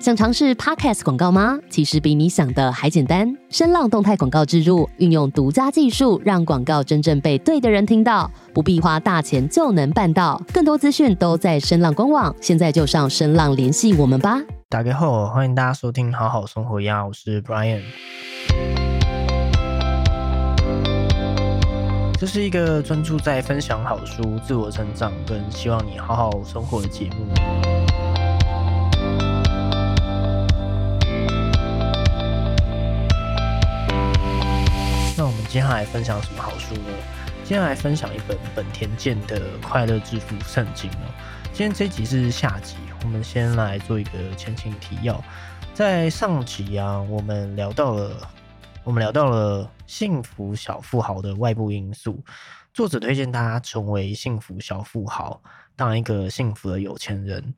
想尝试 Podcast 广告吗？其实比你想的还简单。声浪动态广告植入，运用独家技术，让广告真正被对的人听到，不必花大钱就能办到。更多资讯都在声浪官网，现在就上声浪联系我们吧。打开后，欢迎大家收听好好生活呀，我是 Brian。这是一个专注在分享好书、自我成长跟希望你好好生活的节目。那我们接下来分享什么好书呢？接下来分享一本本田健的《快乐致富圣经》哦。今天这集是下集，我们先来做一个前情提要。在上集啊，我们聊到了。我们聊到了幸福小富豪的外部因素，作者推荐大家成为幸福小富豪，当一个幸福的有钱人。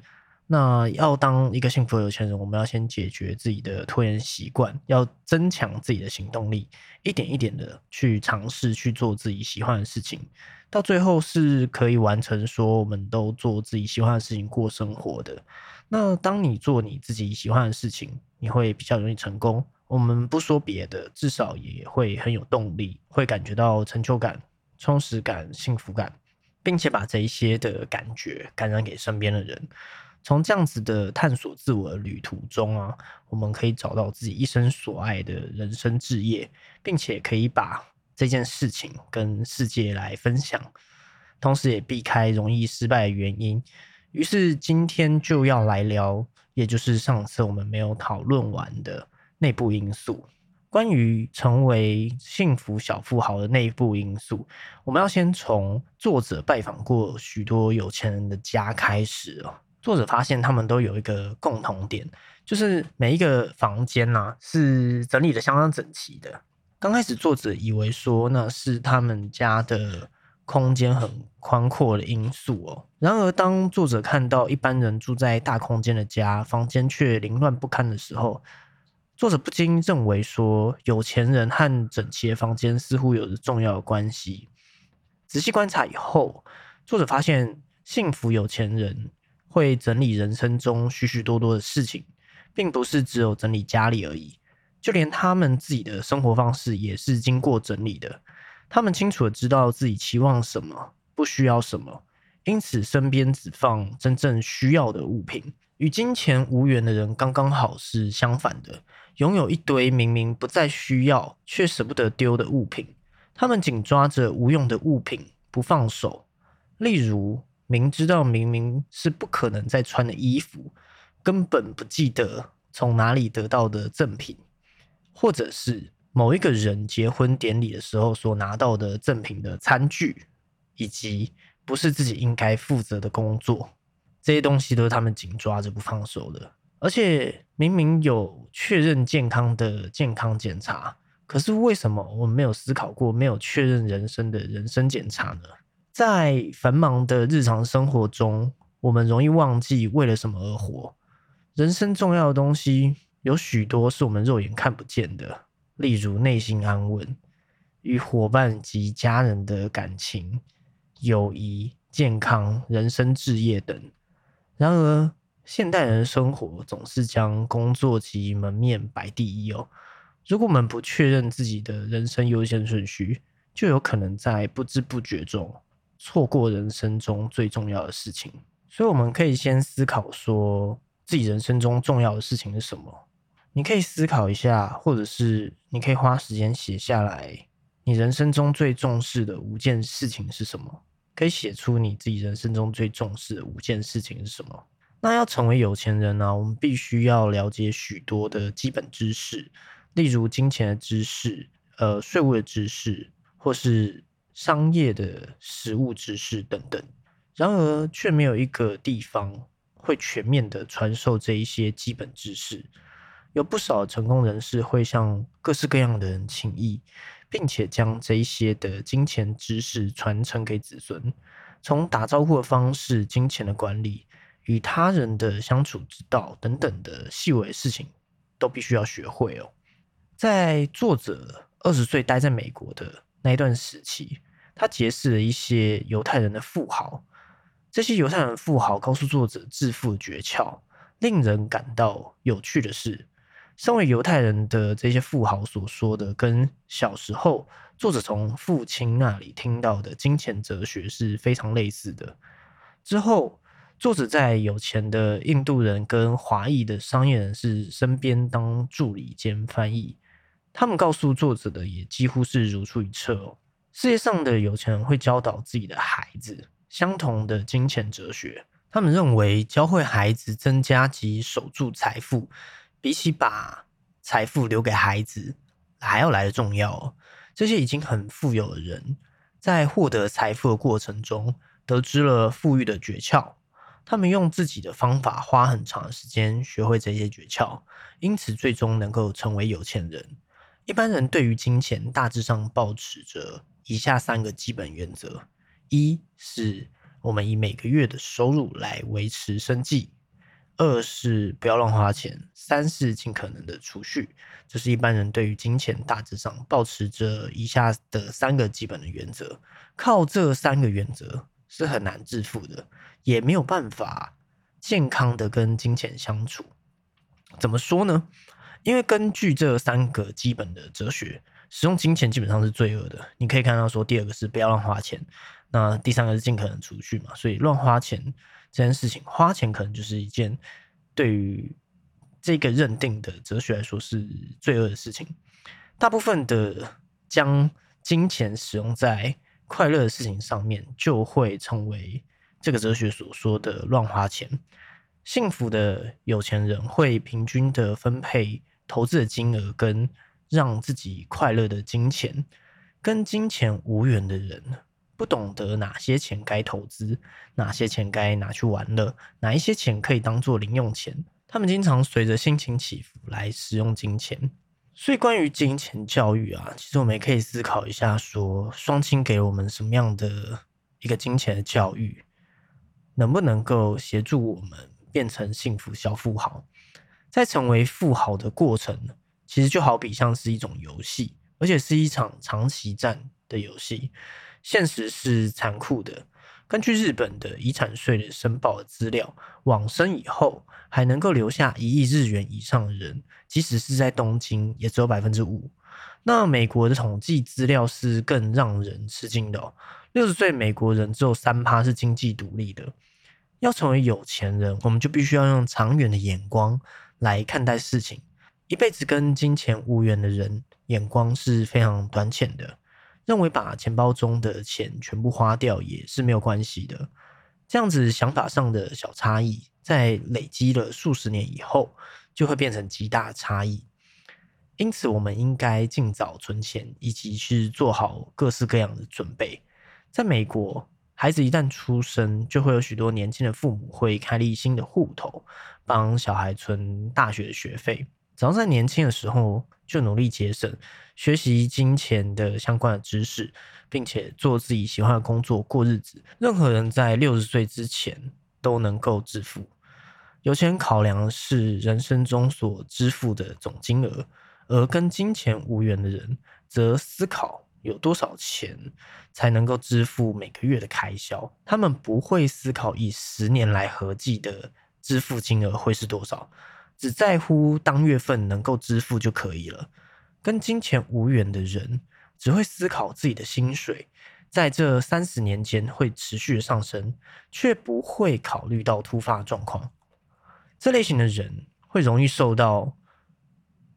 那要当一个幸福的有钱人，我们要先解决自己的拖延习惯，要增强自己的行动力，一点一点的去尝试去做自己喜欢的事情，到最后是可以完成说我们都做自己喜欢的事情过生活的。那当你做你自己喜欢的事情，你会比较容易成功。我们不说别的，至少也会很有动力，会感觉到成就感、充实感、幸福感，并且把这一些的感觉感染给身边的人。从这样子的探索自我的旅途中啊，我们可以找到自己一生所爱的人生志业，并且可以把这件事情跟世界来分享，同时也避开容易失败的原因。于是今天就要来聊，也就是上次我们没有讨论完的。内部因素，关于成为幸福小富豪的内部因素，我们要先从作者拜访过许多有钱人的家开始哦。作者发现他们都有一个共同点，就是每一个房间呐是整理的相当整齐的。刚开始作者以为说那是他们家的空间很宽阔的因素哦。然而当作者看到一般人住在大空间的家，房间却凌乱不堪的时候，作者不禁认为说，有钱人和整齐的房间似乎有着重要的关系。仔细观察以后，作者发现，幸福有钱人会整理人生中许许多多的事情，并不是只有整理家里而已，就连他们自己的生活方式也是经过整理的。他们清楚的知道自己期望什么，不需要什么，因此身边只放真正需要的物品。与金钱无缘的人，刚刚好是相反的。拥有一堆明明不再需要却舍不得丢的物品，他们紧抓着无用的物品不放手。例如，明知道明明是不可能再穿的衣服，根本不记得从哪里得到的赠品，或者是某一个人结婚典礼的时候所拿到的赠品的餐具，以及不是自己应该负责的工作，这些东西都是他们紧抓着不放手的。而且明明有确认健康的健康检查，可是为什么我们没有思考过没有确认人生的人生检查呢？在繁忙的日常生活中，我们容易忘记为了什么而活。人生重要的东西有许多是我们肉眼看不见的，例如内心安稳、与伙伴及家人的感情、友谊、健康、人生置业等。然而。现代人生活总是将工作及门面摆第一哦。如果我们不确认自己的人生优先顺序，就有可能在不知不觉中错过人生中最重要的事情。所以，我们可以先思考说自己人生中重要的事情是什么。你可以思考一下，或者是你可以花时间写下来，你人生中最重视的五件事情是什么？可以写出你自己人生中最重视的五件事情是什么？那要成为有钱人呢？我们必须要了解许多的基本知识，例如金钱的知识、呃税务的知识，或是商业的实务知识等等。然而，却没有一个地方会全面的传授这一些基本知识。有不少成功人士会向各式各样的人请益，并且将这一些的金钱知识传承给子孙。从打招呼的方式、金钱的管理。与他人的相处之道等等的细微事情，都必须要学会哦。在作者二十岁待在美国的那一段时期，他结识了一些犹太人的富豪。这些犹太人富豪告诉作者致富诀窍，令人感到有趣的是，身为犹太人的这些富豪所说的，跟小时候作者从父亲那里听到的金钱哲学是非常类似的。之后，作者在有钱的印度人跟华裔的商业人士身边当助理兼翻译，他们告诉作者的也几乎是如出一辙。世界上的有钱人会教导自己的孩子相同的金钱哲学。他们认为教会孩子增加及守住财富，比起把财富留给孩子还要来的重要。这些已经很富有的人，在获得财富的过程中，得知了富裕的诀窍。他们用自己的方法，花很长的时间学会这些诀窍，因此最终能够成为有钱人。一般人对于金钱大致上保持着以下三个基本原则：一是。我们以每个月的收入来维持生计，二是不要乱花钱，三是尽可能的储蓄。这是一般人对于金钱大致上保持着以下的三个基本的原则。靠这三个原则是很难致富的，也没有办法健康的跟金钱相处。怎么说呢？因为根据这三个基本的哲学，使用金钱基本上是罪恶的。你可以看到说，第二个是不要乱花钱。那第三个是尽可能储蓄嘛，所以乱花钱这件事情，花钱可能就是一件对于这个认定的哲学来说是罪恶的事情。大部分的将金钱使用在快乐的事情上面，就会成为这个哲学所说的乱花钱。幸福的有钱人会平均的分配投资的金额，跟让自己快乐的金钱，跟金钱无缘的人。不懂得哪些钱该投资，哪些钱该拿去玩乐，哪一些钱可以当做零用钱。他们经常随着心情起伏来使用金钱。所以，关于金钱教育啊，其实我们也可以思考一下：说双亲给我们什么样的一个金钱的教育，能不能够协助我们变成幸福小富豪？在成为富豪的过程，其实就好比像是一种游戏，而且是一场长期战的游戏。现实是残酷的。根据日本的遗产税的申报资料，往生以后还能够留下一亿日元以上的人，即使是在东京，也只有百分之五。那美国的统计资料是更让人吃惊的哦。六十岁美国人只有三趴是经济独立的。要成为有钱人，我们就必须要用长远的眼光来看待事情。一辈子跟金钱无缘的人，眼光是非常短浅的。认为把钱包中的钱全部花掉也是没有关系的，这样子想法上的小差异，在累积了数十年以后，就会变成极大的差异。因此，我们应该尽早存钱，以及去做好各式各样的准备。在美国，孩子一旦出生，就会有许多年轻的父母会开立新的户头，帮小孩存大学的学费。只要在年轻的时候就努力节省。学习金钱的相关的知识，并且做自己喜欢的工作过日子。任何人在六十岁之前都能够致富。有钱考量是人生中所支付的总金额，而跟金钱无缘的人则思考有多少钱才能够支付每个月的开销。他们不会思考以十年来合计的支付金额会是多少，只在乎当月份能够支付就可以了。跟金钱无缘的人，只会思考自己的薪水在这三十年间会持续的上升，却不会考虑到突发状况。这类型的人会容易受到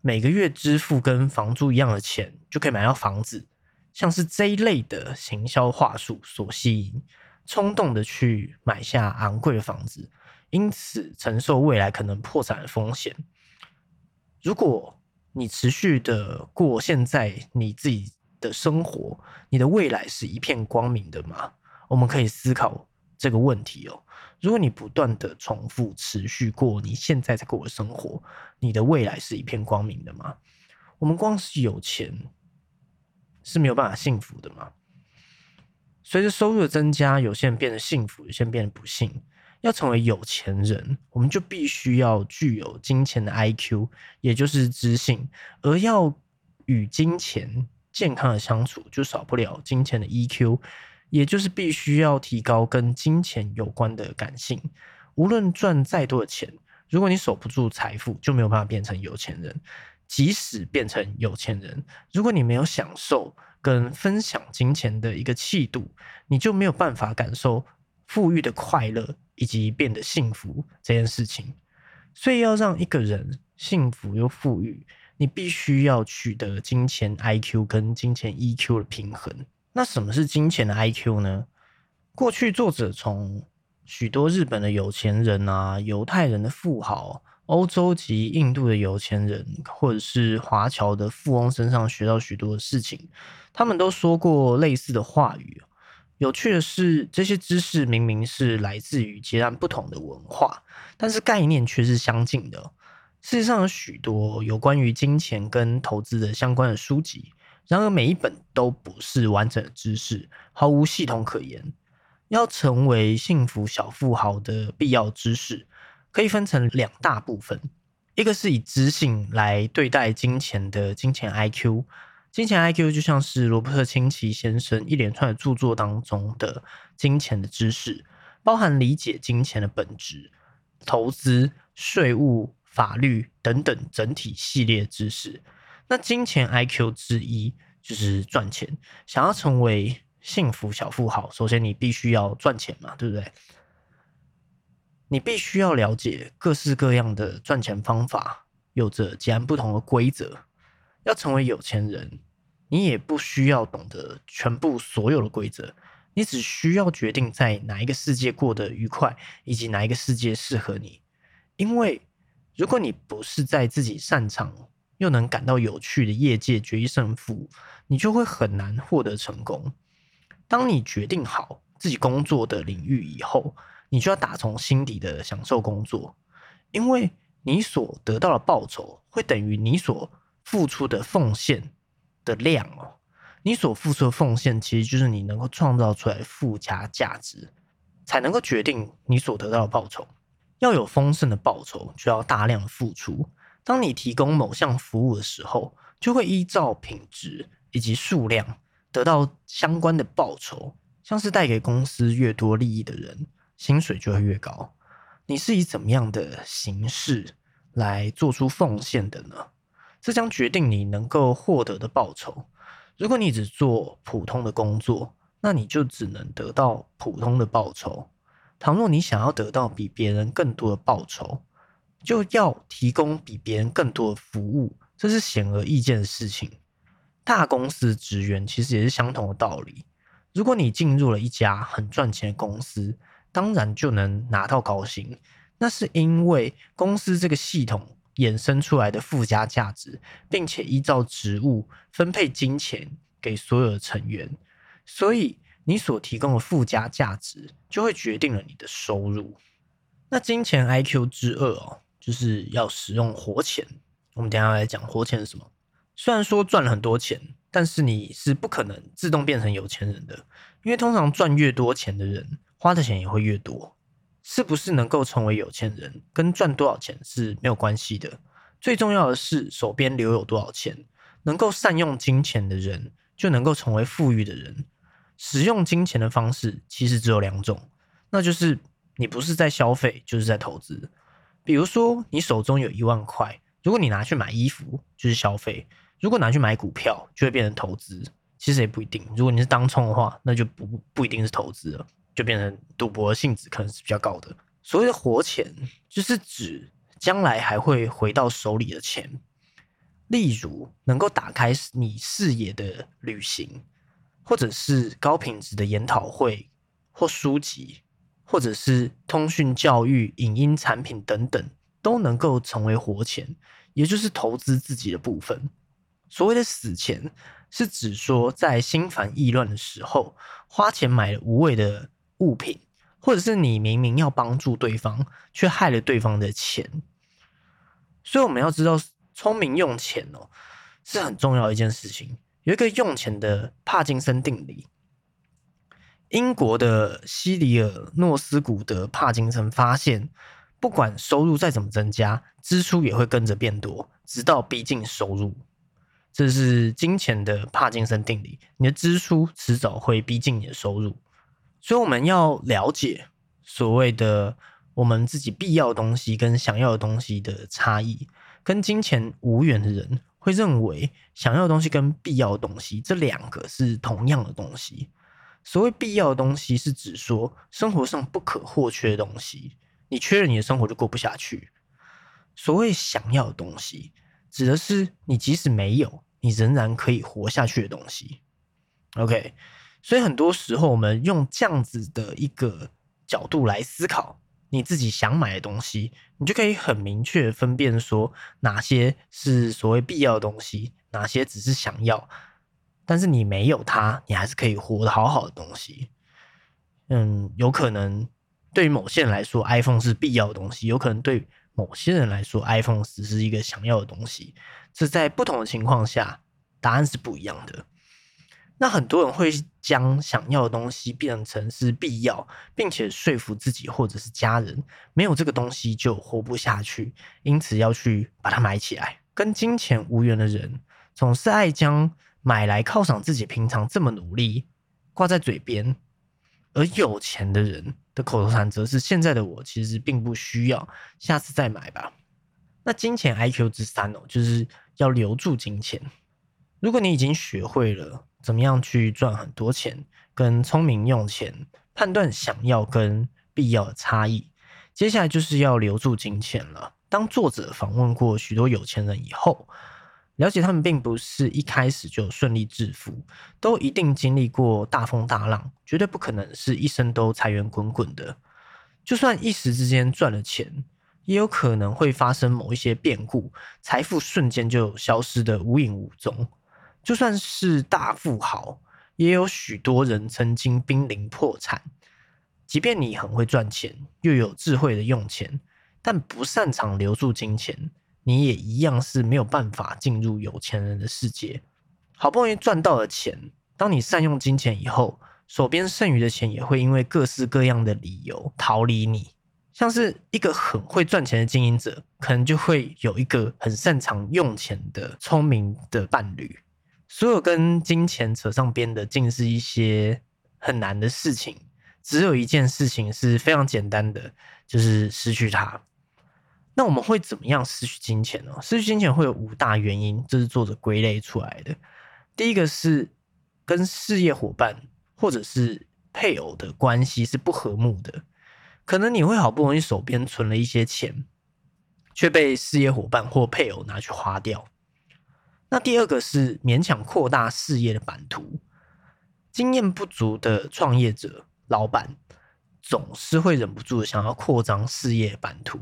每个月支付跟房租一样的钱就可以买到房子，像是这一类的行销话术所吸引，冲动的去买下昂贵的房子，因此承受未来可能破产的风险。如果你持续的过现在你自己的生活，你的未来是一片光明的吗？我们可以思考这个问题哦。如果你不断的重复、持续过你现在在过的生活，你的未来是一片光明的吗？我们光是有钱是没有办法幸福的吗？随着收入的增加，有些人变得幸福，有些人变得不幸。要成为有钱人，我们就必须要具有金钱的 IQ，也就是知性；而要与金钱健康的相处，就少不了金钱的 EQ，也就是必须要提高跟金钱有关的感性。无论赚再多的钱，如果你守不住财富，就没有办法变成有钱人。即使变成有钱人，如果你没有享受跟分享金钱的一个气度，你就没有办法感受富裕的快乐以及变得幸福这件事情。所以，要让一个人幸福又富裕，你必须要取得金钱 IQ 跟金钱 EQ 的平衡。那什么是金钱的 IQ 呢？过去作者从许多日本的有钱人啊、犹太人的富豪、欧洲及印度的有钱人，或者是华侨的富翁身上学到许多的事情。他们都说过类似的话语。有趣的是，这些知识明明是来自于截然不同的文化，但是概念却是相近的。世界上有许多有关于金钱跟投资的相关的书籍，然而每一本都不是完整的知识，毫无系统可言。要成为幸福小富豪的必要知识，可以分成两大部分：一个是以知性来对待金钱的金钱 IQ，金钱 IQ 就像是罗伯特清崎先生一连串的著作当中的金钱的知识，包含理解金钱的本质、投资、税务、法律等等整体系列知识。那金钱 IQ 之一就是赚钱，想要成为。幸福小富豪，首先你必须要赚钱嘛，对不对？你必须要了解各式各样的赚钱方法，有着截然不同的规则。要成为有钱人，你也不需要懂得全部所有的规则，你只需要决定在哪一个世界过得愉快，以及哪一个世界适合你。因为如果你不是在自己擅长又能感到有趣的业界决一胜负，你就会很难获得成功。当你决定好自己工作的领域以后，你就要打从心底的享受工作，因为你所得到的报酬会等于你所付出的奉献的量哦。你所付出的奉献其实就是你能够创造出来附加价值，才能够决定你所得到的报酬。要有丰盛的报酬，就要大量的付出。当你提供某项服务的时候，就会依照品质以及数量。得到相关的报酬，像是带给公司越多利益的人，薪水就会越高。你是以怎么样的形式来做出奉献的呢？这将决定你能够获得的报酬。如果你只做普通的工作，那你就只能得到普通的报酬。倘若你想要得到比别人更多的报酬，就要提供比别人更多的服务，这是显而易见的事情。大公司职员其实也是相同的道理。如果你进入了一家很赚钱的公司，当然就能拿到高薪。那是因为公司这个系统衍生出来的附加价值，并且依照职务分配金钱给所有的成员。所以你所提供的附加价值，就会决定了你的收入。那金钱 IQ 之二哦，就是要使用活钱。我们等下来讲活钱是什么。虽然说赚了很多钱，但是你是不可能自动变成有钱人的，因为通常赚越多钱的人，花的钱也会越多。是不是能够成为有钱人，跟赚多少钱是没有关系的。最重要的是手边留有多少钱，能够善用金钱的人，就能够成为富裕的人。使用金钱的方式其实只有两种，那就是你不是在消费，就是在投资。比如说，你手中有一万块，如果你拿去买衣服，就是消费。如果拿去买股票，就会变成投资。其实也不一定。如果你是当冲的话，那就不不一定是投资了，就变成赌博性质，可能是比较高的。所谓的活钱，就是指将来还会回到手里的钱。例如，能够打开你视野的旅行，或者是高品质的研讨会或书籍，或者是通讯、教育、影音产品等等，都能够成为活钱，也就是投资自己的部分。所谓的死钱，是指说在心烦意乱的时候，花钱买了无谓的物品，或者是你明明要帮助对方，却害了对方的钱。所以我们要知道，聪明用钱哦，是很重要一件事情。有一个用钱的帕金森定理。英国的西里尔诺斯古德帕金森发现，不管收入再怎么增加，支出也会跟着变多，直到逼近收入。这是金钱的帕金森定理，你的支出迟早会逼近你的收入，所以我们要了解所谓的我们自己必要的东西跟想要的东西的差异。跟金钱无缘的人会认为，想要的东西跟必要的东西这两个是同样的东西。所谓必要的东西，是指说生活上不可或缺的东西，你缺了，你的生活就过不下去。所谓想要的东西，指的是你即使没有，你仍然可以活下去的东西。OK，所以很多时候我们用这样子的一个角度来思考。你自己想买的东西，你就可以很明确分辨说哪些是所谓必要的东西，哪些只是想要，但是你没有它，你还是可以活得好好的东西。嗯，有可能对于某些人来说，iPhone 是必要的东西；，有可能对某些人来说，iPhone 只是一个想要的东西。这在不同的情况下，答案是不一样的。那很多人会将想要的东西变成是必要，并且说服自己或者是家人，没有这个东西就活不下去，因此要去把它买起来。跟金钱无缘的人，总是爱将买来犒赏自己平常这么努力挂在嘴边，而有钱的人的口头禅则是：现在的我其实并不需要，下次再买吧。那金钱 I Q 之三哦，就是要留住金钱。如果你已经学会了。怎么样去赚很多钱？跟聪明用钱，判断想要跟必要的差异。接下来就是要留住金钱了。当作者访问过许多有钱人以后，了解他们并不是一开始就顺利致富，都一定经历过大风大浪，绝对不可能是一生都财源滚滚的。就算一时之间赚了钱，也有可能会发生某一些变故，财富瞬间就消失的无影无踪。就算是大富豪，也有许多人曾经濒临破产。即便你很会赚钱，又有智慧的用钱，但不擅长留住金钱，你也一样是没有办法进入有钱人的世界。好不容易赚到了钱，当你善用金钱以后，手边剩余的钱也会因为各式各样的理由逃离你。像是一个很会赚钱的经营者，可能就会有一个很擅长用钱的聪明的伴侣。所有跟金钱扯上边的，尽是一些很难的事情。只有一件事情是非常简单的，就是失去它。那我们会怎么样失去金钱呢？失去金钱会有五大原因，这是作者归类出来的。第一个是跟事业伙伴或者是配偶的关系是不和睦的，可能你会好不容易手边存了一些钱，却被事业伙伴或配偶拿去花掉。那第二个是勉强扩大事业的版图，经验不足的创业者、老板总是会忍不住想要扩张事业版图，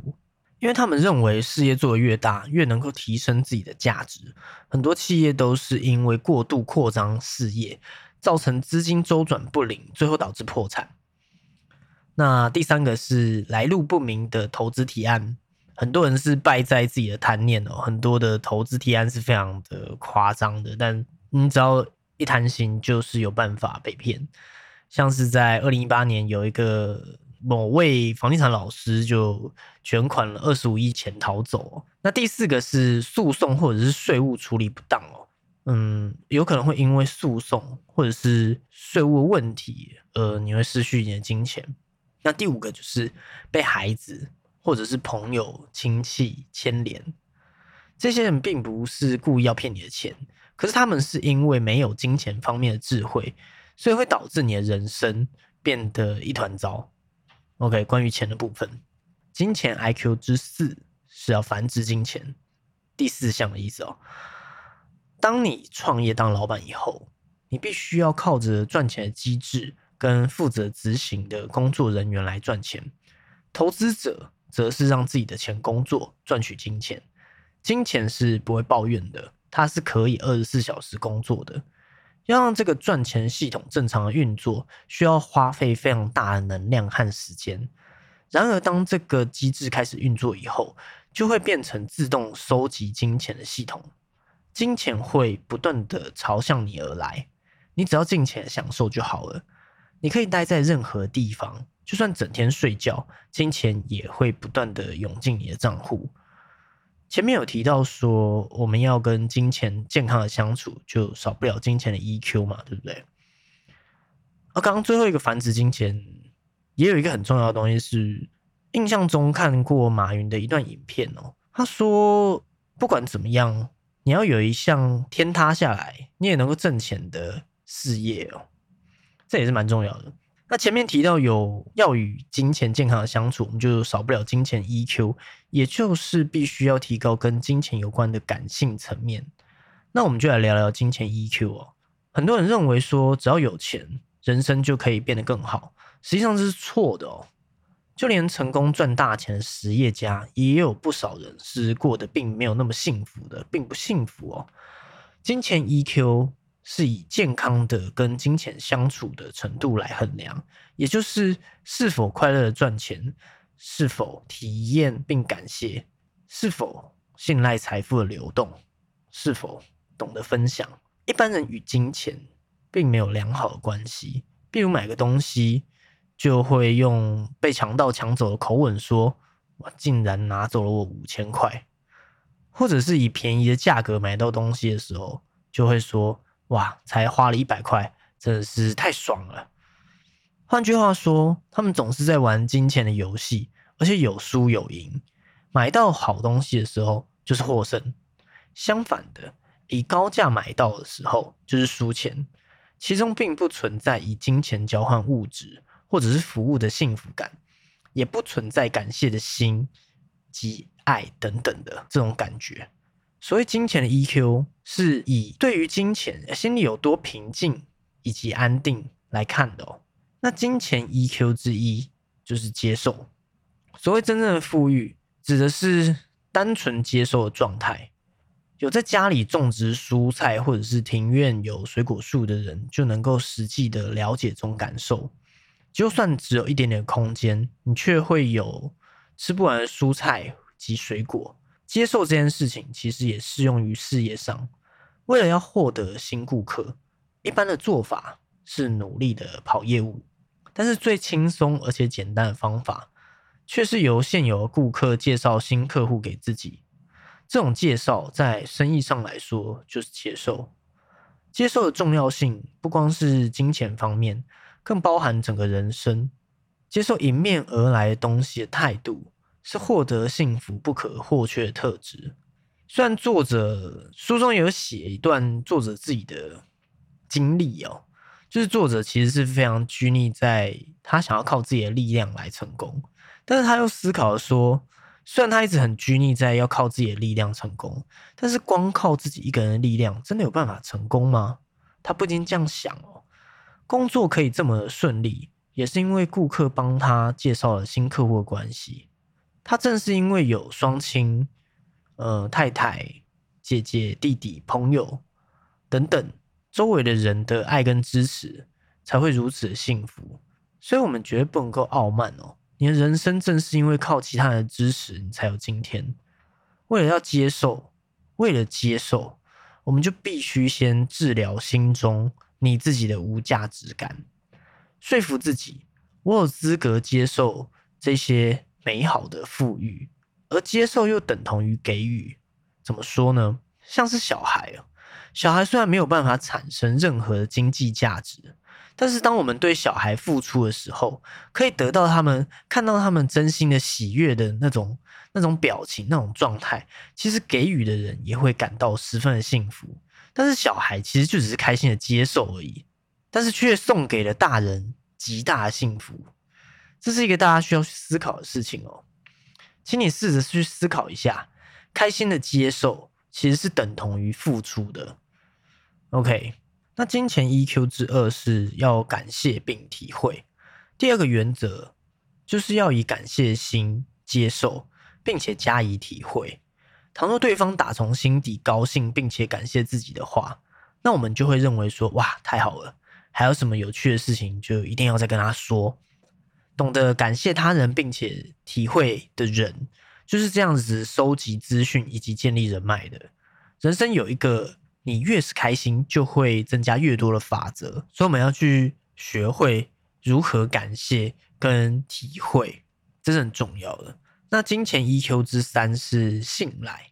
因为他们认为事业做得越大，越能够提升自己的价值。很多企业都是因为过度扩张事业，造成资金周转不灵，最后导致破产。那第三个是来路不明的投资提案。很多人是败在自己的贪念哦，很多的投资提案是非常的夸张的，但你只要一贪心，就是有办法被骗。像是在二零一八年，有一个某位房地产老师就卷款了二十五亿钱逃走。那第四个是诉讼或者是税务处理不当哦，嗯，有可能会因为诉讼或者是税务问题，呃，你会失去你的金钱。那第五个就是被孩子。或者是朋友、亲戚牵连，这些人并不是故意要骗你的钱，可是他们是因为没有金钱方面的智慧，所以会导致你的人生变得一团糟。OK，关于钱的部分，金钱 IQ 之四是要繁殖金钱，第四项的意思哦。当你创业当老板以后，你必须要靠着赚钱的机制跟负责执行的工作人员来赚钱，投资者。则是让自己的钱工作赚取金钱，金钱是不会抱怨的，它是可以二十四小时工作的。要让这个赚钱系统正常的运作，需要花费非常大的能量和时间。然而，当这个机制开始运作以后，就会变成自动收集金钱的系统，金钱会不断的朝向你而来，你只要尽情享受就好了。你可以待在任何地方。就算整天睡觉，金钱也会不断的涌进你的账户。前面有提到说，我们要跟金钱健康的相处，就少不了金钱的 EQ 嘛，对不对？而刚刚最后一个繁殖金钱，也有一个很重要的东西是印象中看过马云的一段影片哦，他说不管怎么样，你要有一项天塌下来你也能够挣钱的事业哦，这也是蛮重要的。那前面提到有要与金钱健康的相处，我们就少不了金钱 EQ，也就是必须要提高跟金钱有关的感性层面。那我们就来聊聊金钱 EQ 哦。很多人认为说只要有钱，人生就可以变得更好，实际上这是错的哦。就连成功赚大钱的实业家，也有不少人是过得并没有那么幸福的，并不幸福哦。金钱 EQ 是以健康的跟金钱相处的程度来衡量，也就是是否快乐的赚钱，是否体验并感谢，是否信赖财富的流动，是否懂得分享。一般人与金钱并没有良好的关系，比如买个东西。就会用被强盗抢走的口吻说：“我竟然拿走了我五千块。”或者是以便宜的价格买到东西的时候，就会说：“哇，才花了一百块，真的是太爽了。”换句话说，他们总是在玩金钱的游戏，而且有输有赢。买到好东西的时候就是获胜，相反的，以高价买到的时候就是输钱。其中并不存在以金钱交换物质。或者是服务的幸福感，也不存在感谢的心及爱等等的这种感觉。所谓金钱的 EQ，是以对于金钱心里有多平静以及安定来看的哦。那金钱 EQ 之一就是接受。所谓真正的富裕，指的是单纯接受的状态。有在家里种植蔬菜，或者是庭院有水果树的人，就能够实际的了解这种感受。就算只有一点点空间，你却会有吃不完的蔬菜及水果。接受这件事情，其实也适用于事业上。为了要获得新顾客，一般的做法是努力的跑业务，但是最轻松而且简单的方法，却是由现有的顾客介绍新客户给自己。这种介绍在生意上来说，就是接受。接受的重要性，不光是金钱方面。更包含整个人生，接受迎面而来的东西的态度，是获得幸福不可或缺的特质。虽然作者书中有写一段作者自己的经历哦，就是作者其实是非常拘泥在他想要靠自己的力量来成功，但是他又思考说，虽然他一直很拘泥在要靠自己的力量成功，但是光靠自己一个人的力量，真的有办法成功吗？他不禁这样想哦。工作可以这么顺利，也是因为顾客帮他介绍了新客户的关系。他正是因为有双亲、呃太太、姐姐、弟弟、朋友等等周围的人的爱跟支持，才会如此的幸福。所以，我们绝对不能够傲慢哦。你的人生正是因为靠其他人的支持，你才有今天。为了要接受，为了接受，我们就必须先治疗心中。你自己的无价值感，说服自己，我有资格接受这些美好的富裕，而接受又等同于给予。怎么说呢？像是小孩啊，小孩虽然没有办法产生任何的经济价值，但是当我们对小孩付出的时候，可以得到他们看到他们真心的喜悦的那种那种表情、那种状态，其实给予的人也会感到十分的幸福。但是小孩其实就只是开心的接受而已，但是却送给了大人极大的幸福，这是一个大家需要去思考的事情哦。请你试着去思考一下，开心的接受其实是等同于付出的。OK，那金钱 EQ 之二是要感谢并体会。第二个原则就是要以感谢心接受，并且加以体会。倘若对方打从心底高兴并且感谢自己的话，那我们就会认为说：哇，太好了！还有什么有趣的事情，就一定要再跟他说。懂得感谢他人并且体会的人，就是这样子收集资讯以及建立人脉的。人生有一个，你越是开心，就会增加越多的法则。所以我们要去学会如何感谢跟体会，这是很重要的。那金钱 EQ 之三是信赖，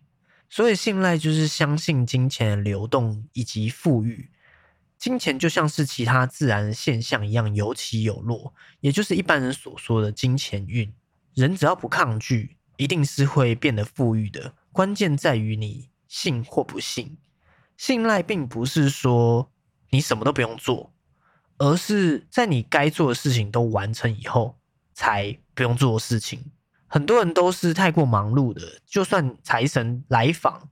所以信赖就是相信金钱的流动以及富裕。金钱就像是其他自然现象一样有起有落，也就是一般人所说的金钱运。人只要不抗拒，一定是会变得富裕的。关键在于你信或不信。信赖并不是说你什么都不用做，而是在你该做的事情都完成以后才不用做的事情。很多人都是太过忙碌的，就算财神来访，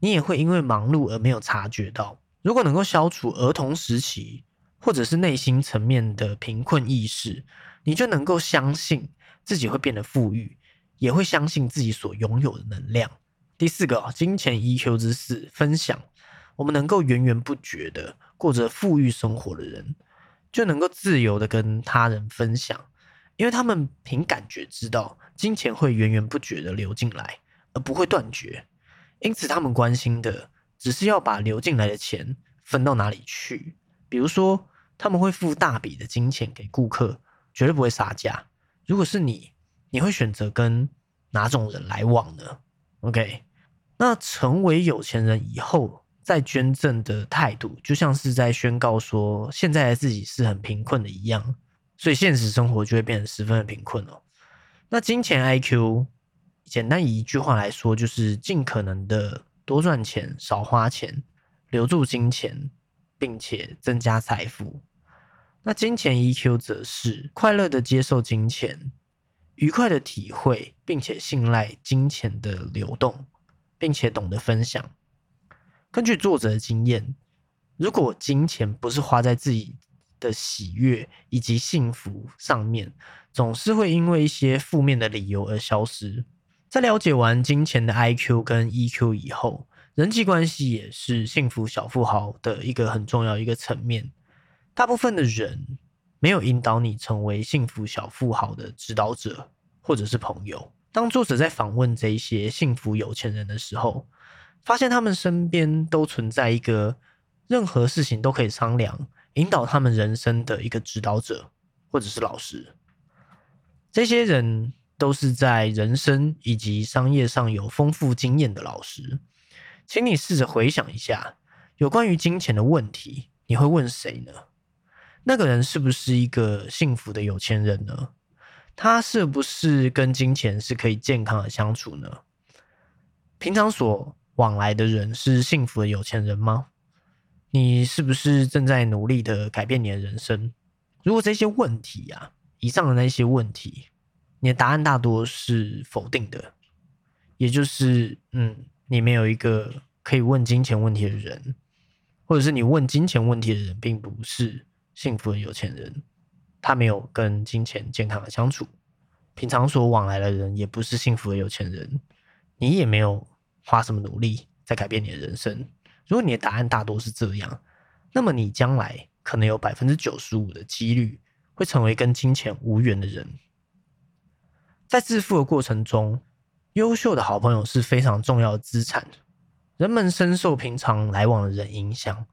你也会因为忙碌而没有察觉到。如果能够消除儿童时期或者是内心层面的贫困意识，你就能够相信自己会变得富裕，也会相信自己所拥有的能量。第四个，金钱 EQ 之四，分享。我们能够源源不绝的过着富裕生活的人，就能够自由的跟他人分享，因为他们凭感觉知道金钱会源源不绝的流进来，而不会断绝。因此，他们关心的只是要把流进来的钱分到哪里去。比如说，他们会付大笔的金钱给顾客，绝对不会杀价。如果是你，你会选择跟哪种人来往呢？OK，那成为有钱人以后，再捐赠的态度，就像是在宣告说现在的自己是很贫困的一样，所以现实生活就会变得十分的贫困哦。那金钱 IQ。简单以一句话来说，就是尽可能的多赚钱、少花钱，留住金钱，并且增加财富。那金钱 EQ 则是快乐的接受金钱，愉快的体会，并且信赖金钱的流动，并且懂得分享。根据作者的经验，如果金钱不是花在自己的喜悦以及幸福上面，总是会因为一些负面的理由而消失。在了解完金钱的 I Q 跟 E Q 以后，人际关系也是幸福小富豪的一个很重要一个层面。大部分的人没有引导你成为幸福小富豪的指导者或者是朋友。当作者在访问这些幸福有钱人的时候，发现他们身边都存在一个任何事情都可以商量、引导他们人生的一个指导者或者是老师。这些人。都是在人生以及商业上有丰富经验的老师，请你试着回想一下，有关于金钱的问题，你会问谁呢？那个人是不是一个幸福的有钱人呢？他是不是跟金钱是可以健康的相处呢？平常所往来的人是幸福的有钱人吗？你是不是正在努力的改变你的人生？如果这些问题啊，以上的那些问题。你的答案大多是否定的，也就是，嗯，你没有一个可以问金钱问题的人，或者是你问金钱问题的人并不是幸福的有钱人，他没有跟金钱健康的相处，平常所往来的人也不是幸福的有钱人，你也没有花什么努力在改变你的人生。如果你的答案大多是这样，那么你将来可能有百分之九十五的几率会成为跟金钱无缘的人。在致富的过程中，优秀的好朋友是非常重要的资产。人们深受平常来往的人影响，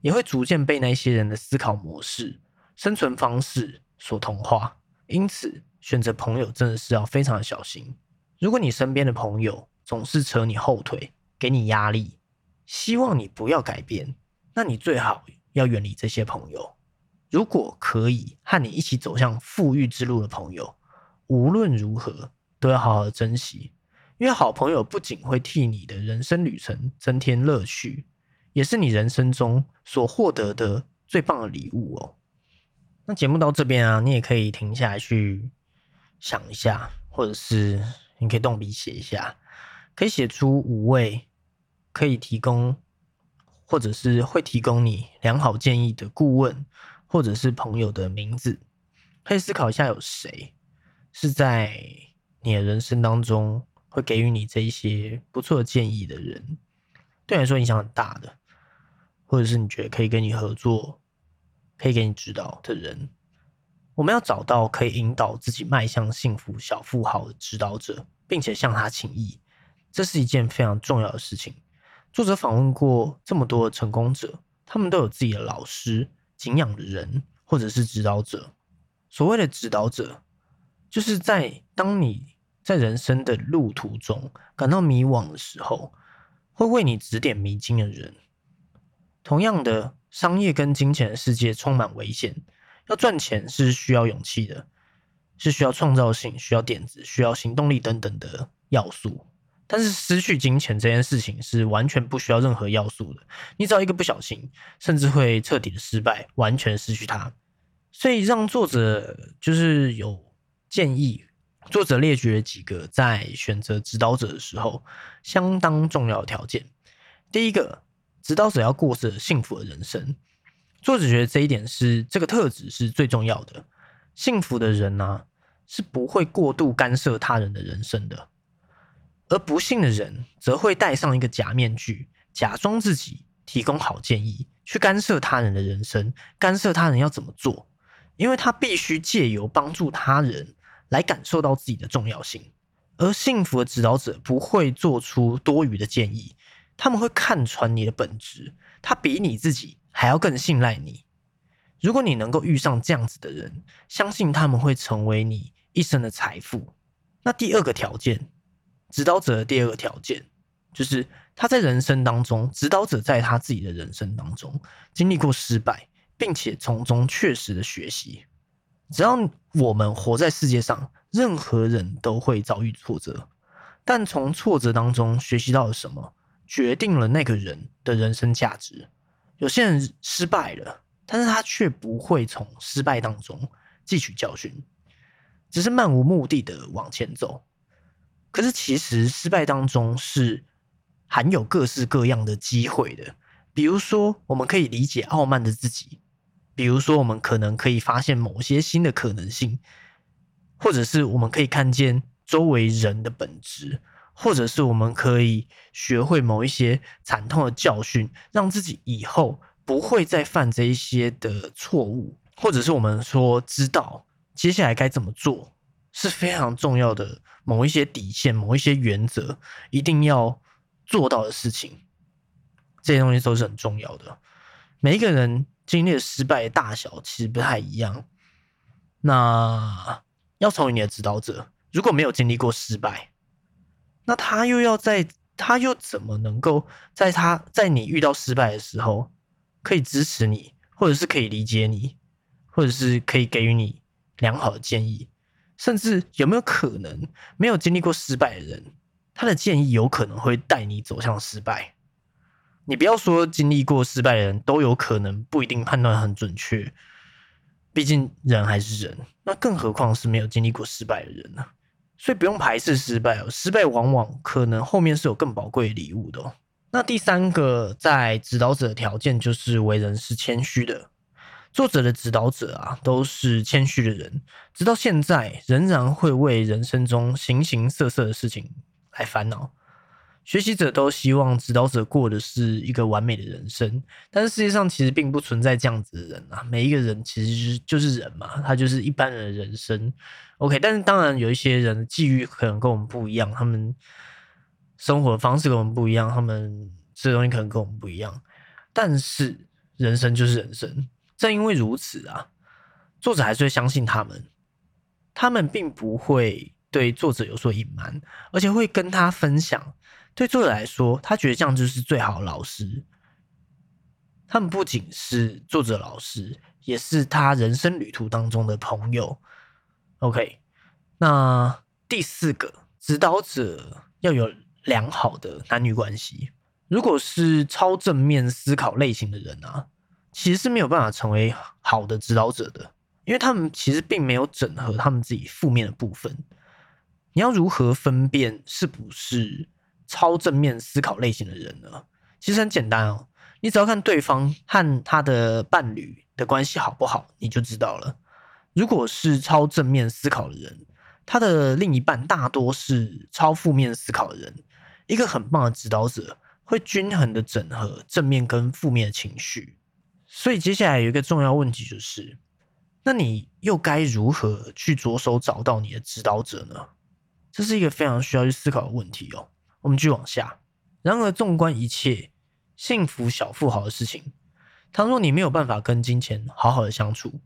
也会逐渐被那些人的思考模式、生存方式所同化。因此，选择朋友真的是要非常的小心。如果你身边的朋友总是扯你后腿，给你压力，希望你不要改变，那你最好要远离这些朋友。如果可以和你一起走向富裕之路的朋友，无论如何都要好好珍惜，因为好朋友不仅会替你的人生旅程增添乐趣，也是你人生中所获得的最棒的礼物哦。那节目到这边啊，你也可以停下来去想一下，或者是你可以动笔写一下，可以写出五位可以提供，或者是会提供你良好建议的顾问，或者是朋友的名字，可以思考一下有谁。是在你的人生当中会给予你这一些不错的建议的人，对你来说影响很大的，或者是你觉得可以跟你合作、可以给你指导的人，我们要找到可以引导自己迈向幸福小富豪的指导者，并且向他请益，这是一件非常重要的事情。作者访问过这么多的成功者，他们都有自己的老师、敬仰的人，或者是指导者。所谓的指导者。就是在当你在人生的路途中感到迷惘的时候，会为你指点迷津的人。同样的，商业跟金钱的世界充满危险，要赚钱是需要勇气的。是需要创造性、需要点子、需要行动力等等的要素。但是失去金钱这件事情是完全不需要任何要素的，你只要一个不小心，甚至会彻底的失败，完全失去它。所以让作者就是有建议，作者列举了几个在选择指导者的时候相当重要的条件。第一个，指导者要过着幸福的人生。作者觉得这一点是这个特质是最重要的。幸福的人呢，是不会过度干涉他人的人生的。而不幸的人则会戴上一个假面具，假装自己提供好建议，去干涉他人的人生，干涉他人要怎么做，因为他必须借由帮助他人来感受到自己的重要性。而幸福的指导者不会做出多余的建议，他们会看穿你的本质，他比你自己还要更信赖你。如果你能够遇上这样子的人，相信他们会成为你一生的财富。那第二个条件。指导者的第二个条件，就是他在人生当中，指导者在他自己的人生当中经历过失败，并且从中确实的学习。只要我们活在世界上，任何人都会遭遇挫折，但从挫折当中学习到了什么，决定了那个人的人生价值。有些人失败了，但是他却不会从失败当中汲取教训，只是漫无目的的往前走。可是，其实失败当中是含有各式各样的机会的。比如说，我们可以理解傲慢的自己；比如说，我们可能可以发现某些新的可能性；或者是我们可以看见周围人的本质；或者是我们可以学会某一些惨痛的教训，让自己以后不会再犯这一些的错误；或者是我们说知道接下来该怎么做。是非常重要的某一些底线、某一些原则，一定要做到的事情。这些东西都是很重要的。每一个人经历的失败大小其实不太一样。那要成为你的指导者，如果没有经历过失败，那他又要在，他又怎么能够在他在你遇到失败的时候，可以支持你，或者是可以理解你，或者是可以给予你良好的建议？甚至有没有可能，没有经历过失败的人，他的建议有可能会带你走向失败？你不要说经历过失败的人都有可能不一定判断很准确，毕竟人还是人，那更何况是没有经历过失败的人呢？所以不用排斥失败哦，失败往往可能后面是有更宝贵的礼物的。哦。那第三个在指导者的条件就是为人是谦虚的。作者的指导者啊，都是谦虚的人，直到现在仍然会为人生中形形色色的事情来烦恼。学习者都希望指导者过的是一个完美的人生，但是世界上其实并不存在这样子的人啊。每一个人其实就是人嘛，他就是一般人的人生。OK，但是当然有一些人际遇可能跟我们不一样，他们生活方式跟我们不一样，他们吃的东西可能跟我们不一样，但是人生就是人生。正因为如此啊，作者还是会相信他们，他们并不会对作者有所隐瞒，而且会跟他分享。对作者来说，他觉得这样就是最好的老师。他们不仅是作者老师，也是他人生旅途当中的朋友。OK，那第四个指导者要有良好的男女关系。如果是超正面思考类型的人啊。其实是没有办法成为好的指导者的，因为他们其实并没有整合他们自己负面的部分。你要如何分辨是不是超正面思考类型的人呢？其实很简单哦，你只要看对方和他的伴侣的关系好不好，你就知道了。如果是超正面思考的人，他的另一半大多是超负面思考的人，一个很棒的指导者会均衡的整合正面跟负面的情绪。所以接下来有一个重要问题就是，那你又该如何去着手找到你的指导者呢？这是一个非常需要去思考的问题哦。我们继续往下。然而，纵观一切幸福小富豪的事情，倘若你没有办法跟金钱好好的相处，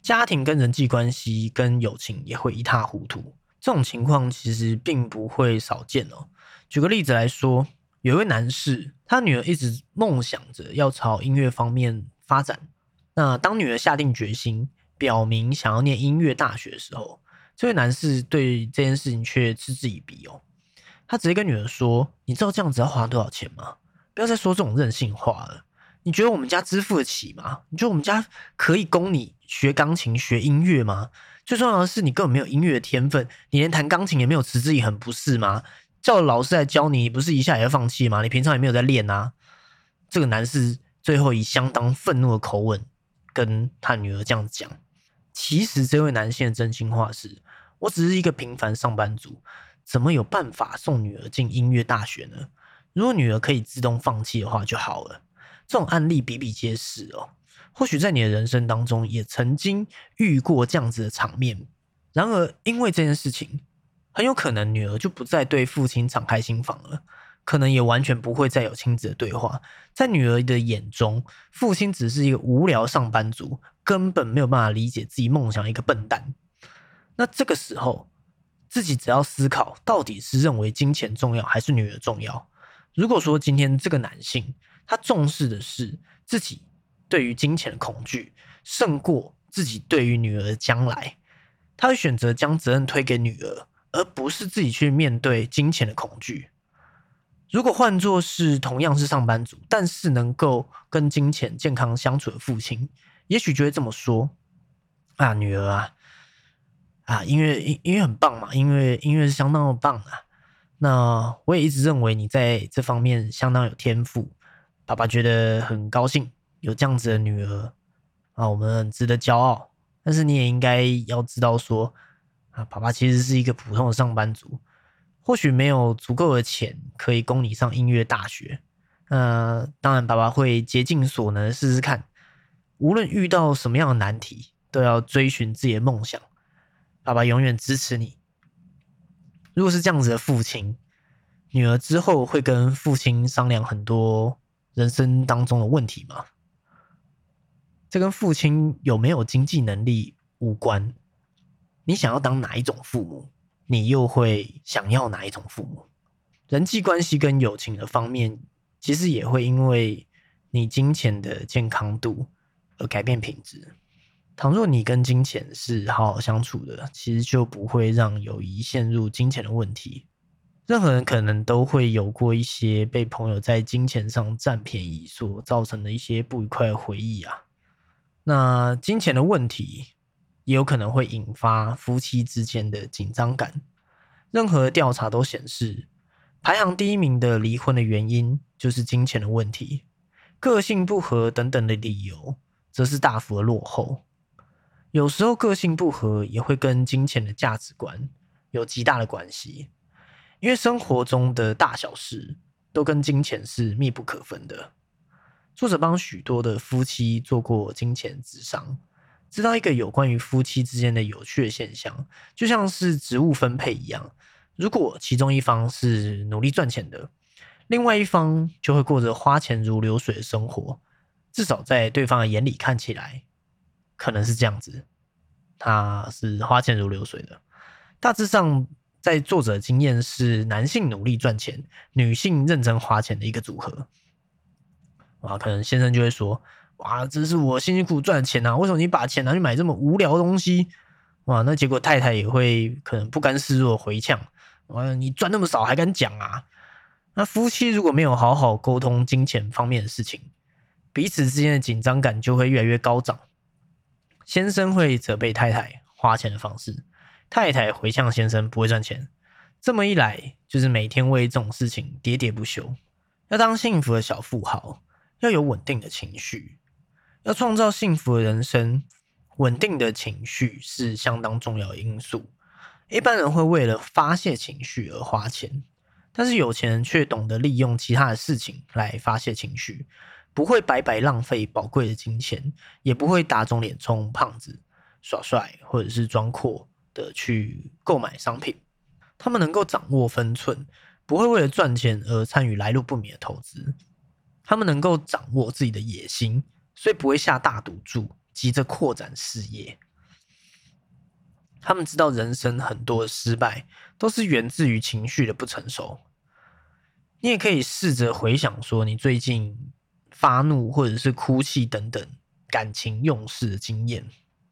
家庭跟人际关系跟友情也会一塌糊涂。这种情况其实并不会少见哦。举个例子来说。有一位男士，他女儿一直梦想着要朝音乐方面发展。那当女儿下定决心表明想要念音乐大学的时候，这位男士对这件事情却嗤之以鼻哦。他直接跟女儿说：“你知道这样子要花多少钱吗？不要再说这种任性话了。你觉得我们家支付得起吗？你觉得我们家可以供你学钢琴、学音乐吗？最重要的是，你根本没有音乐的天分，你连弹钢琴也没有持之以恒，不是吗？叫老师来教你，不是一下也要放弃吗？你平常也没有在练啊。”这个男士最后以相当愤怒的口吻跟他女儿这样讲。其实这位男性的真心话是：我只是一个平凡上班族。怎么有办法送女儿进音乐大学呢？如果女儿可以自动放弃的话就好了。这种案例比比皆是哦。或许在你的人生当中也曾经遇过这样子的场面。然而，因为这件事情，很有可能女儿就不再对父亲敞开心房了，可能也完全不会再有亲子的对话。在女儿的眼中，父亲只是一个无聊上班族，根本没有办法理解自己梦想一个笨蛋。那这个时候。自己只要思考，到底是认为金钱重要还是女儿重要？如果说今天这个男性他重视的是自己对于金钱的恐惧，胜过自己对于女儿的将来，他会选择将责任推给女儿，而不是自己去面对金钱的恐惧。如果换作是同样是上班族，但是能够跟金钱健康相处的父亲，也许就会这么说：啊，女儿啊。啊，音乐音音乐很棒嘛，音乐音乐是相当的棒啊。那我也一直认为你在这方面相当有天赋，爸爸觉得很高兴有这样子的女儿啊，我们很值得骄傲。但是你也应该要知道说，啊，爸爸其实是一个普通的上班族，或许没有足够的钱可以供你上音乐大学。呃，当然，爸爸会竭尽所能试试看，无论遇到什么样的难题，都要追寻自己的梦想。爸爸永远支持你。如果是这样子的父亲，女儿之后会跟父亲商量很多人生当中的问题吗？这跟父亲有没有经济能力无关。你想要当哪一种父母，你又会想要哪一种父母？人际关系跟友情的方面，其实也会因为你金钱的健康度而改变品质。倘若你跟金钱是好好相处的，其实就不会让友谊陷入金钱的问题。任何人可能都会有过一些被朋友在金钱上占便宜所造成的一些不愉快的回忆啊。那金钱的问题也有可能会引发夫妻之间的紧张感。任何调查都显示，排行第一名的离婚的原因就是金钱的问题，个性不合等等的理由则是大幅的落后。有时候个性不合也会跟金钱的价值观有极大的关系，因为生活中的大小事都跟金钱是密不可分的。作者帮许多的夫妻做过金钱智商，知道一个有关于夫妻之间的有趣的现象，就像是职务分配一样，如果其中一方是努力赚钱的，另外一方就会过着花钱如流水的生活，至少在对方的眼里看起来。可能是这样子，他是花钱如流水的。大致上，在作者的经验是男性努力赚钱，女性认真花钱的一个组合。哇，可能先生就会说：“哇，这是我辛辛苦苦赚的钱啊，为什么你把钱拿去买这么无聊的东西？”哇，那结果太太也会可能不甘示弱回呛：“哇，你赚那么少还敢讲啊？”那夫妻如果没有好好沟通金钱方面的事情，彼此之间的紧张感就会越来越高涨。先生会责备太太花钱的方式，太太回向先生不会赚钱。这么一来，就是每天为这种事情喋喋不休。要当幸福的小富豪，要有稳定的情绪，要创造幸福的人生，稳定的情绪是相当重要的因素。一般人会为了发泄情绪而花钱，但是有钱人却懂得利用其他的事情来发泄情绪。不会白白浪费宝贵的金钱，也不会打肿脸充胖子耍帅，或者是装阔的去购买商品。他们能够掌握分寸，不会为了赚钱而参与来路不明的投资。他们能够掌握自己的野心，所以不会下大赌注，急着扩展事业。他们知道人生很多的失败都是源自于情绪的不成熟。你也可以试着回想说，你最近。发怒或者是哭泣等等感情用事的经验，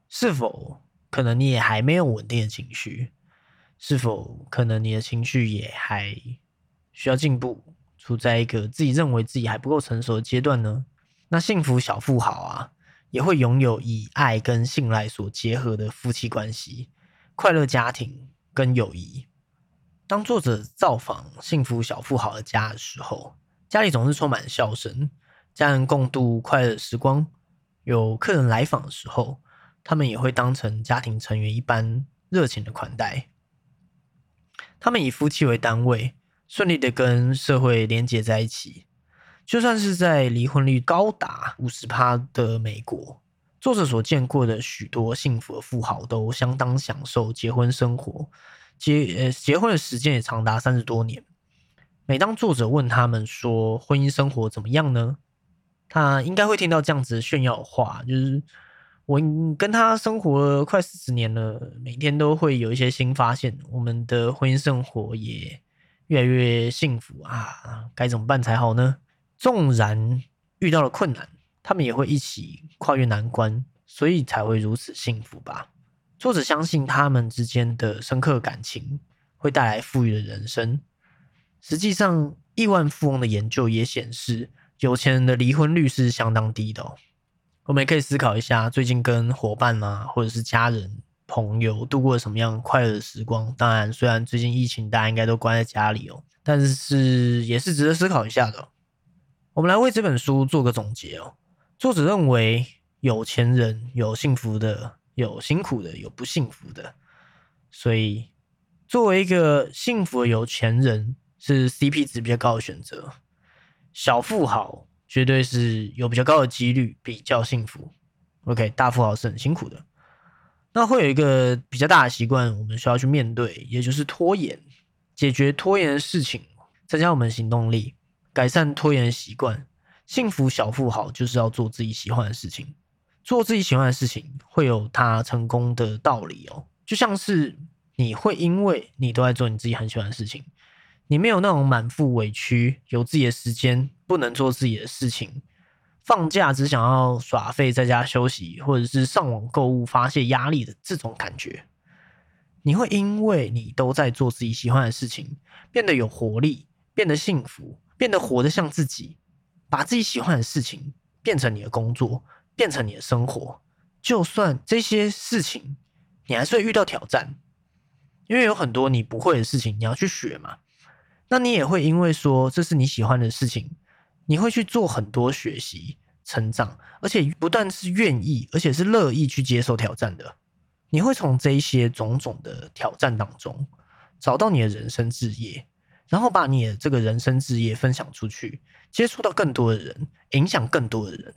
是否可能你也还没有稳定的情绪？是否可能你的情绪也还需要进步，处在一个自己认为自己还不够成熟的阶段呢？那幸福小富豪啊，也会拥有以爱跟信赖所结合的夫妻关系、快乐家庭跟友谊。当作者造访幸福小富豪的家的时候，家里总是充满笑声，家人共度快乐时光。有客人来访的时候，他们也会当成家庭成员一般热情的款待。他们以夫妻为单位，顺利的跟社会连接在一起。就算是在离婚率高达五十趴的美国，作者所见过的许多幸福的富豪都相当享受结婚生活，结呃结婚的时间也长达三十多年。每当作者问他们说婚姻生活怎么样呢？他应该会听到这样子炫耀话，就是我跟他生活了快四十年了，每天都会有一些新发现，我们的婚姻生活也越来越幸福啊！该怎么办才好呢？纵然遇到了困难，他们也会一起跨越难关，所以才会如此幸福吧。作者相信他们之间的深刻感情会带来富裕的人生。实际上，亿万富翁的研究也显示，有钱人的离婚率是相当低的哦。我们也可以思考一下，最近跟伙伴啊，或者是家人、朋友度过了什么样快乐的时光？当然，虽然最近疫情，大家应该都关在家里哦，但是也是值得思考一下的。我们来为这本书做个总结哦。作者认为，有钱人有幸福的，有辛苦的，有不幸福的。所以，作为一个幸福的有钱人，是 CP 值比较高的选择。小富豪绝对是有比较高的几率比较幸福。OK，大富豪是很辛苦的。那会有一个比较大的习惯，我们需要去面对，也就是拖延。解决拖延的事情，增加我们行动力。改善拖延习惯，幸福小富豪就是要做自己喜欢的事情。做自己喜欢的事情会有他成功的道理哦。就像是你会因为你都在做你自己很喜欢的事情，你没有那种满腹委屈，有自己的时间不能做自己的事情，放假只想要耍废在家休息，或者是上网购物发泄压力的这种感觉。你会因为你都在做自己喜欢的事情，变得有活力，变得幸福。变得活得像自己，把自己喜欢的事情变成你的工作，变成你的生活。就算这些事情你还是会遇到挑战，因为有很多你不会的事情你要去学嘛。那你也会因为说这是你喜欢的事情，你会去做很多学习、成长，而且不但是愿意，而且是乐意去接受挑战的。你会从这一些种种的挑战当中，找到你的人生志业。然后把你的这个人生志业分享出去，接触到更多的人，影响更多的人。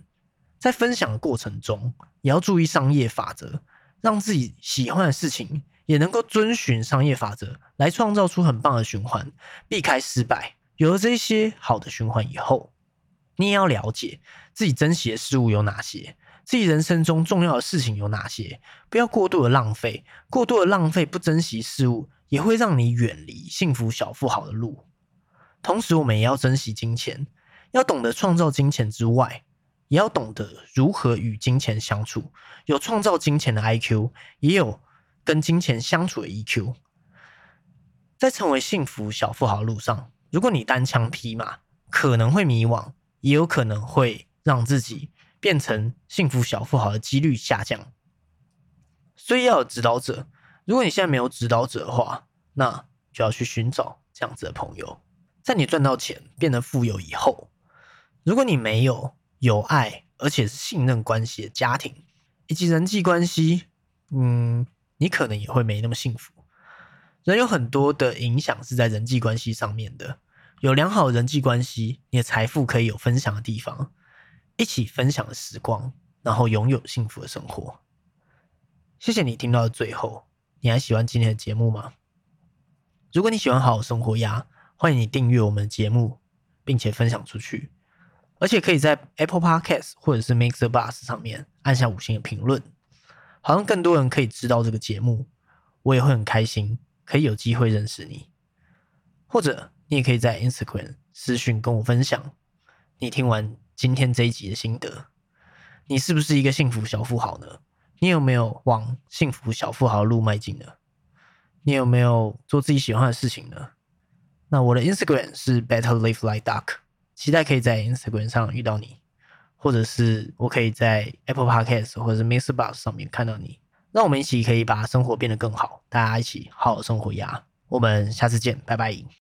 在分享的过程中，也要注意商业法则，让自己喜欢的事情也能够遵循商业法则，来创造出很棒的循环，避开失败。有了这些好的循环以后，你也要了解自己珍惜的事物有哪些，自己人生中重要的事情有哪些，不要过度的浪费，过度的浪费不珍惜事物。也会让你远离幸福小富豪的路。同时，我们也要珍惜金钱，要懂得创造金钱之外，也要懂得如何与金钱相处。有创造金钱的 IQ，也有跟金钱相处的 EQ。在成为幸福小富豪的路上，如果你单枪匹马，可能会迷惘，也有可能会让自己变成幸福小富豪的几率下降。所以要有指导者。如果你现在没有指导者的话，那就要去寻找这样子的朋友。在你赚到钱、变得富有以后，如果你没有有爱而且是信任关系的家庭以及人际关系，嗯，你可能也会没那么幸福。人有很多的影响是在人际关系上面的，有良好的人际关系，你的财富可以有分享的地方，一起分享的时光，然后拥有幸福的生活。谢谢你听到最后。你还喜欢今天的节目吗？如果你喜欢好好生活呀，欢迎你订阅我们的节目，并且分享出去。而且可以在 Apple Podcast 或者是 Mixer Bus 上面按下五星的评论，好像更多人可以知道这个节目。我也会很开心，可以有机会认识你。或者你也可以在 Instagram 私讯跟我分享，你听完今天这一集的心得。你是不是一个幸福小富豪呢？你有没有往幸福小富豪路迈进呢？你有没有做自己喜欢的事情呢？那我的 Instagram 是 Better Live Like Duck，期待可以在 Instagram 上遇到你，或者是我可以在 Apple Podcast 或者是 Mr. Bus 上面看到你。让我们一起可以把生活变得更好，大家一起好好生活呀！我们下次见，拜拜。